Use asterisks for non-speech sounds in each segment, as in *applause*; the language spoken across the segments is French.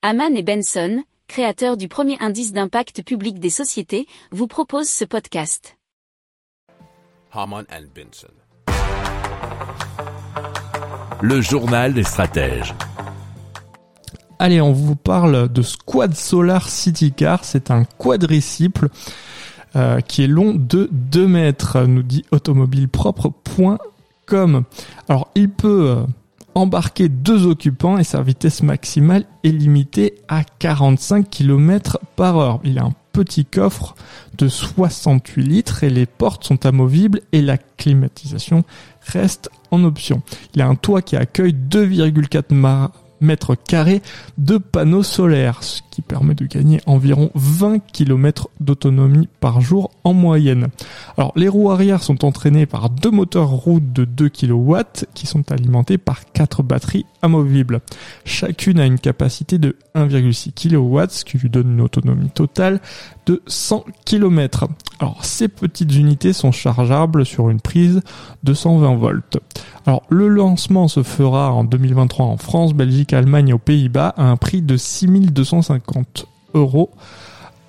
Haman et Benson, créateurs du premier indice d'impact public des sociétés, vous proposent ce podcast. Haman and Benson. Le journal des stratèges. Allez, on vous parle de Squad Solar City Car. C'est un quadricycle euh, qui est long de 2 mètres, nous dit automobilepropre.com. Alors, il peut euh, embarquer deux occupants et sa vitesse maximale est limitée à 45 km par heure. Il a un petit coffre de 68 litres et les portes sont amovibles et la climatisation reste en option. Il a un toit qui accueille 2,4 mètres carrés de panneaux solaires, permet de gagner environ 20 km d'autonomie par jour en moyenne. Alors les roues arrière sont entraînées par deux moteurs roues de 2 kW qui sont alimentés par quatre batteries amovibles. Chacune a une capacité de 1,6 kW, ce qui lui donne une autonomie totale de 100 km. Alors ces petites unités sont chargeables sur une prise de 120 volts. Alors le lancement se fera en 2023 en France, Belgique, Allemagne et aux Pays-Bas à un prix de 6250 euros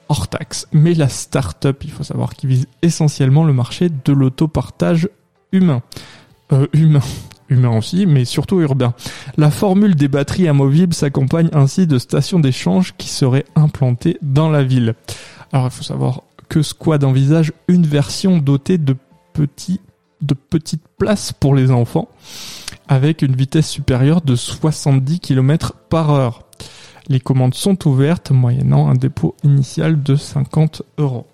hors taxe. Mais la start-up, il faut savoir qu'il vise essentiellement le marché de l'autopartage humain. Euh, humain. *laughs* Humain aussi, mais surtout urbain. La formule des batteries amovibles s'accompagne ainsi de stations d'échange qui seraient implantées dans la ville. Alors il faut savoir que Squad envisage une version dotée de petits de petites places pour les enfants avec une vitesse supérieure de 70 km par heure. Les commandes sont ouvertes moyennant un dépôt initial de 50 euros.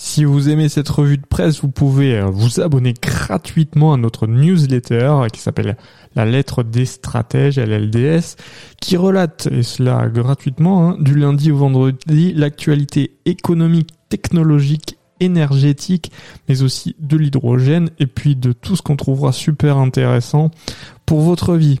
Si vous aimez cette revue de presse, vous pouvez euh, vous abonner gratuitement à notre newsletter qui s'appelle La lettre des stratèges, LLDS, qui relate, et cela gratuitement, hein, du lundi au vendredi, l'actualité économique, technologique énergétique, mais aussi de l'hydrogène et puis de tout ce qu'on trouvera super intéressant pour votre vie.